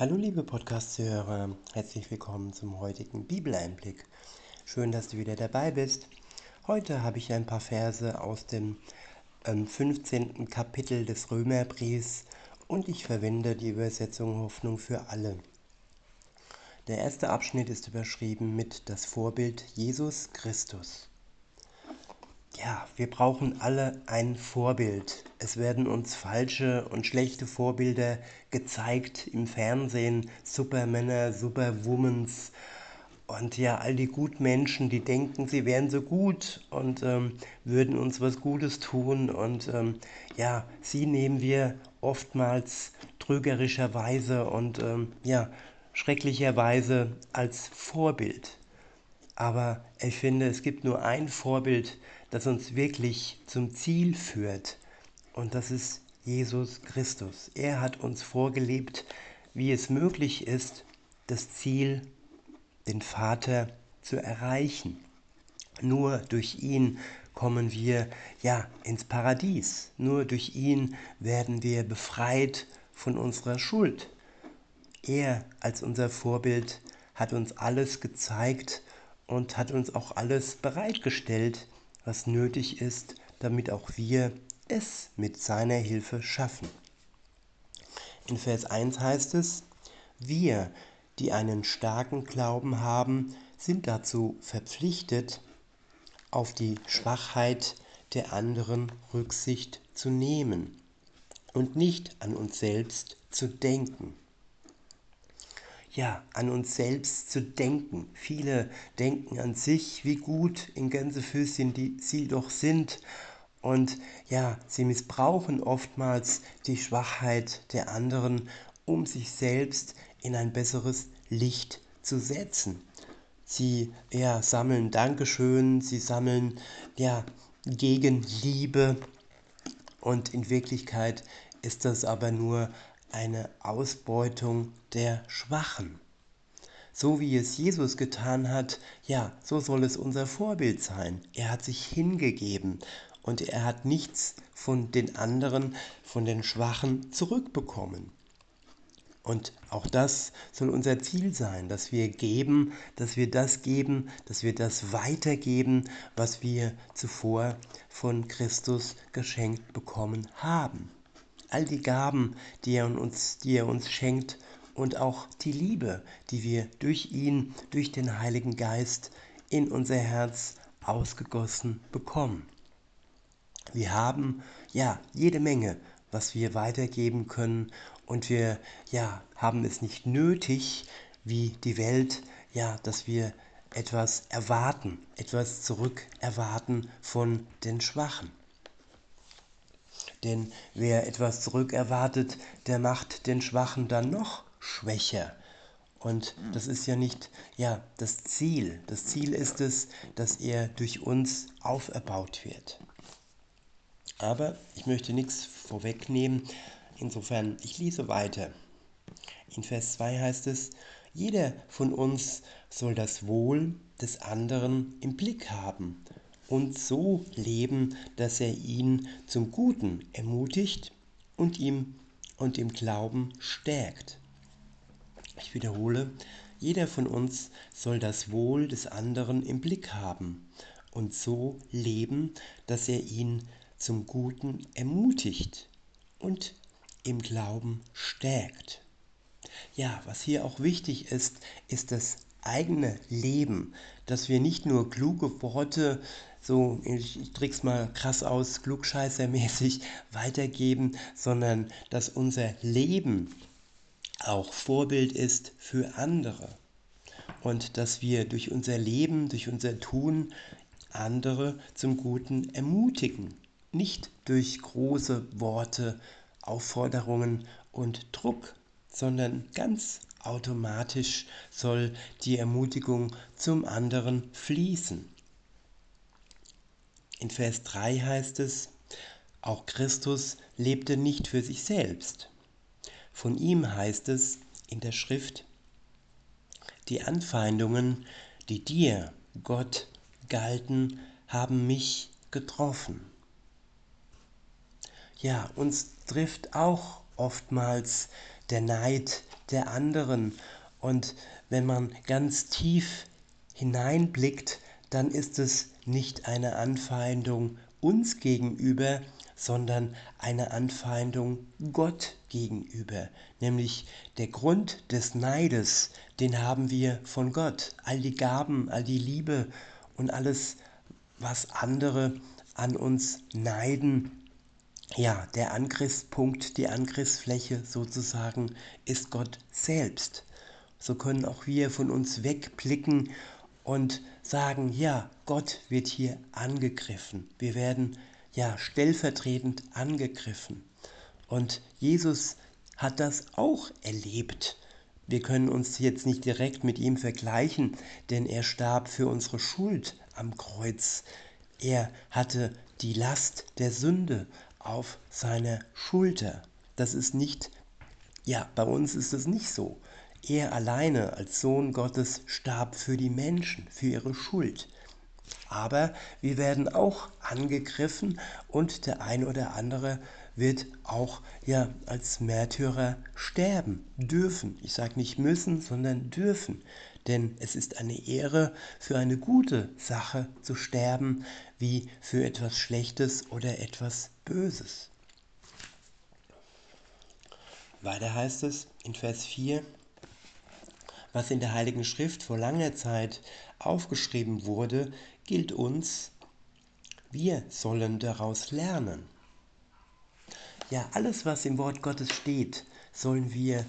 Hallo liebe Podcast-Hörer, herzlich willkommen zum heutigen Bibeleinblick. Schön, dass du wieder dabei bist. Heute habe ich ein paar Verse aus dem ähm, 15. Kapitel des Römerbriefs und ich verwende die Übersetzung Hoffnung für alle. Der erste Abschnitt ist überschrieben mit das Vorbild Jesus Christus. Ja, wir brauchen alle ein Vorbild. Es werden uns falsche und schlechte Vorbilder gezeigt im Fernsehen. Supermänner, Superwomans und ja, all die Gutmenschen, die denken, sie wären so gut und ähm, würden uns was Gutes tun. Und ähm, ja, sie nehmen wir oftmals trügerischerweise und ähm, ja, schrecklicherweise als Vorbild. Aber ich finde, es gibt nur ein Vorbild, das uns wirklich zum Ziel führt. Und das ist Jesus Christus. Er hat uns vorgelebt, wie es möglich ist, das Ziel, den Vater zu erreichen. Nur durch ihn kommen wir ja ins Paradies. Nur durch ihn werden wir befreit von unserer Schuld. Er als unser Vorbild hat uns alles gezeigt und hat uns auch alles bereitgestellt, was nötig ist, damit auch wir es mit seiner Hilfe schaffen. In Vers 1 heißt es, wir, die einen starken Glauben haben, sind dazu verpflichtet, auf die Schwachheit der anderen Rücksicht zu nehmen und nicht an uns selbst zu denken ja, an uns selbst zu denken. Viele denken an sich, wie gut in Gänsefüßchen die sie doch sind. Und ja, sie missbrauchen oftmals die Schwachheit der anderen, um sich selbst in ein besseres Licht zu setzen. Sie ja, sammeln Dankeschön, sie sammeln ja, Gegenliebe und in Wirklichkeit ist das aber nur eine Ausbeutung der Schwachen. So wie es Jesus getan hat, ja, so soll es unser Vorbild sein. Er hat sich hingegeben und er hat nichts von den anderen, von den Schwachen zurückbekommen. Und auch das soll unser Ziel sein, dass wir geben, dass wir das geben, dass wir das weitergeben, was wir zuvor von Christus geschenkt bekommen haben all die Gaben, die er uns, die er uns schenkt und auch die Liebe, die wir durch ihn, durch den Heiligen Geist in unser Herz ausgegossen bekommen. Wir haben ja jede Menge, was wir weitergeben können und wir ja haben es nicht nötig, wie die Welt, ja, dass wir etwas erwarten, etwas zurück erwarten von den Schwachen. Denn wer etwas zurückerwartet, der macht den Schwachen dann noch schwächer. Und das ist ja nicht ja, das Ziel. Das Ziel ist es, dass er durch uns auferbaut wird. Aber ich möchte nichts vorwegnehmen. Insofern, ich lese weiter. In Vers 2 heißt es, jeder von uns soll das Wohl des anderen im Blick haben und so leben, dass er ihn zum Guten ermutigt und ihm und im Glauben stärkt. Ich wiederhole, jeder von uns soll das Wohl des anderen im Blick haben und so leben, dass er ihn zum Guten ermutigt und im Glauben stärkt. Ja, was hier auch wichtig ist, ist das eigene Leben, dass wir nicht nur kluge Worte so, ich, ich drück's mal krass aus, klugscheißermäßig weitergeben, sondern dass unser Leben auch Vorbild ist für andere. Und dass wir durch unser Leben, durch unser Tun andere zum Guten ermutigen. Nicht durch große Worte, Aufforderungen und Druck, sondern ganz automatisch soll die Ermutigung zum anderen fließen. In Vers 3 heißt es, auch Christus lebte nicht für sich selbst. Von ihm heißt es in der Schrift, die Anfeindungen, die dir, Gott, galten, haben mich getroffen. Ja, uns trifft auch oftmals der Neid, der anderen. Und wenn man ganz tief hineinblickt, dann ist es nicht eine Anfeindung uns gegenüber, sondern eine Anfeindung Gott gegenüber. Nämlich der Grund des Neides, den haben wir von Gott. All die Gaben, all die Liebe und alles, was andere an uns neiden. Ja, der Angriffspunkt, die Angriffsfläche sozusagen ist Gott selbst. So können auch wir von uns wegblicken und sagen, ja, Gott wird hier angegriffen. Wir werden ja stellvertretend angegriffen. Und Jesus hat das auch erlebt. Wir können uns jetzt nicht direkt mit ihm vergleichen, denn er starb für unsere Schuld am Kreuz. Er hatte die Last der Sünde auf seiner Schulter. Das ist nicht, ja, bei uns ist es nicht so. Er alleine als Sohn Gottes starb für die Menschen, für ihre Schuld. Aber wir werden auch angegriffen und der ein oder andere wird auch ja als Märtyrer sterben dürfen. Ich sage nicht müssen, sondern dürfen. Denn es ist eine Ehre, für eine gute Sache zu sterben, wie für etwas Schlechtes oder etwas Böses. Weiter heißt es in Vers 4, was in der Heiligen Schrift vor langer Zeit aufgeschrieben wurde, gilt uns. Wir sollen daraus lernen. Ja, alles, was im Wort Gottes steht, sollen wir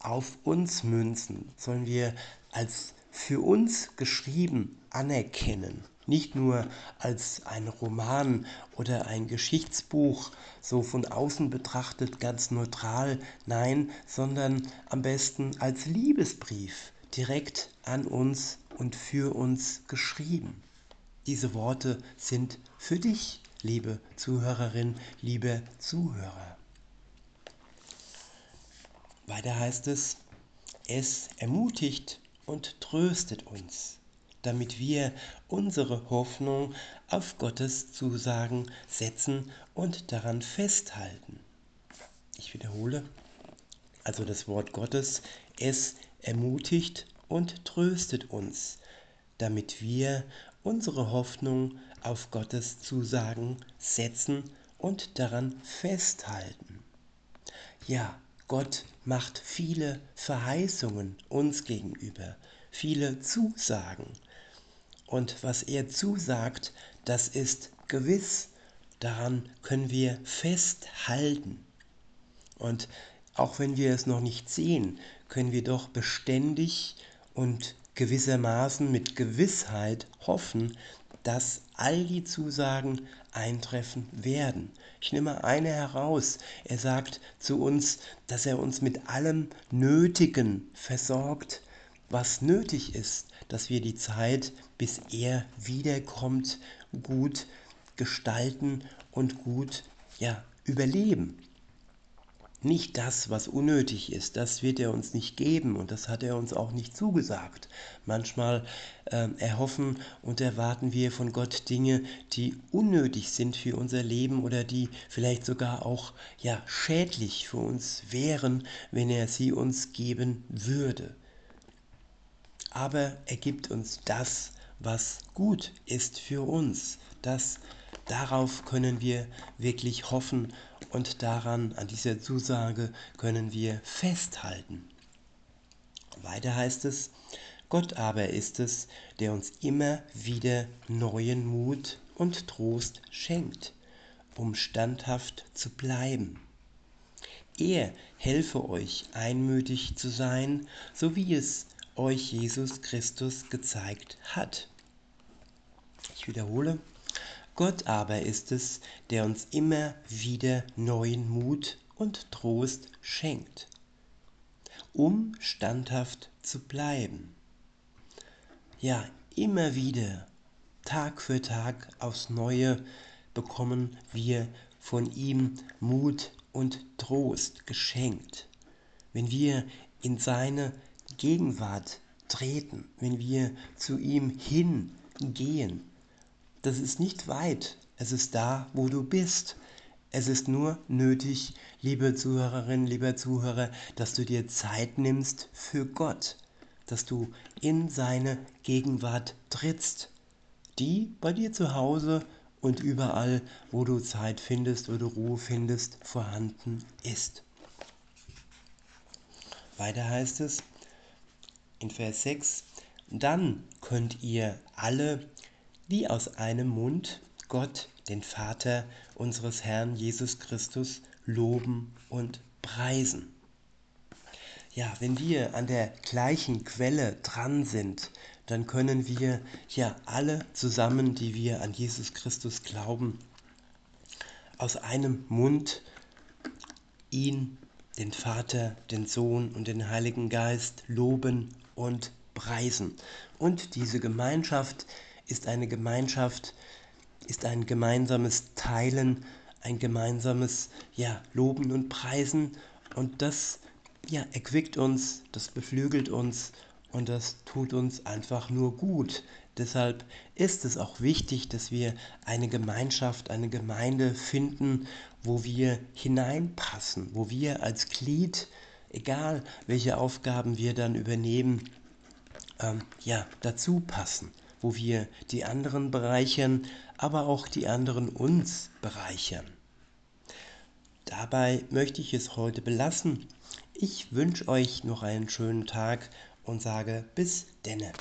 auf uns münzen, sollen wir als für uns geschrieben anerkennen. Nicht nur als ein Roman oder ein Geschichtsbuch, so von außen betrachtet ganz neutral, nein, sondern am besten als Liebesbrief, direkt an uns und für uns geschrieben. Diese Worte sind für dich liebe Zuhörerin, liebe Zuhörer. Weiter heißt es, es ermutigt und tröstet uns, damit wir unsere Hoffnung auf Gottes Zusagen setzen und daran festhalten. Ich wiederhole, also das Wort Gottes, es ermutigt und tröstet uns, damit wir unsere Hoffnung auf Gottes Zusagen setzen und daran festhalten. Ja, Gott macht viele Verheißungen uns gegenüber, viele Zusagen. Und was er zusagt, das ist gewiss, daran können wir festhalten. Und auch wenn wir es noch nicht sehen, können wir doch beständig und gewissermaßen mit Gewissheit hoffen, dass all die Zusagen eintreffen werden. Ich nehme eine heraus. Er sagt zu uns, dass er uns mit allem Nötigen versorgt, was nötig ist, dass wir die Zeit, bis er wiederkommt, gut gestalten und gut ja, überleben nicht das, was unnötig ist, das wird er uns nicht geben und das hat er uns auch nicht zugesagt. Manchmal äh, erhoffen und erwarten wir von Gott Dinge, die unnötig sind für unser Leben oder die vielleicht sogar auch ja schädlich für uns wären, wenn er sie uns geben würde. Aber er gibt uns das, was gut ist für uns. Das darauf können wir wirklich hoffen und daran, an dieser Zusage, können wir festhalten. Weiter heißt es, Gott aber ist es, der uns immer wieder neuen Mut und Trost schenkt, um standhaft zu bleiben. Er helfe euch einmütig zu sein, so wie es euch Jesus Christus gezeigt hat. Ich wiederhole, Gott aber ist es, der uns immer wieder neuen Mut und Trost schenkt, um standhaft zu bleiben. Ja, immer wieder, Tag für Tag aufs Neue bekommen wir von ihm Mut und Trost geschenkt. Wenn wir in seine Gegenwart treten, wenn wir zu ihm hingehen, das ist nicht weit. Es ist da, wo du bist. Es ist nur nötig, liebe Zuhörerin, lieber Zuhörer, dass du dir Zeit nimmst für Gott, dass du in seine Gegenwart trittst, die bei dir zu Hause und überall, wo du Zeit findest oder Ruhe findest, vorhanden ist. Weiter heißt es in Vers 6, dann könnt ihr alle, wie aus einem Mund, Gott, den Vater unseres Herrn Jesus Christus, loben und preisen. Ja, wenn wir an der gleichen Quelle dran sind, dann können wir ja alle zusammen, die wir an Jesus Christus glauben, aus einem Mund ihn, den Vater, den Sohn und den Heiligen Geist loben und preisen. Und diese Gemeinschaft ist eine Gemeinschaft, ist ein gemeinsames Teilen, ein gemeinsames ja, Loben und Preisen. Und das ja, erquickt uns, das beflügelt uns und das tut uns einfach nur gut. Deshalb ist es auch wichtig, dass wir eine Gemeinschaft, eine Gemeinde finden, wo wir hineinpassen, wo wir als Glied, egal welche Aufgaben wir dann übernehmen, ähm, ja, dazu passen, wo wir die anderen bereichern, aber auch die anderen uns bereichern. Dabei möchte ich es heute belassen. Ich wünsche euch noch einen schönen Tag und sage bis denne.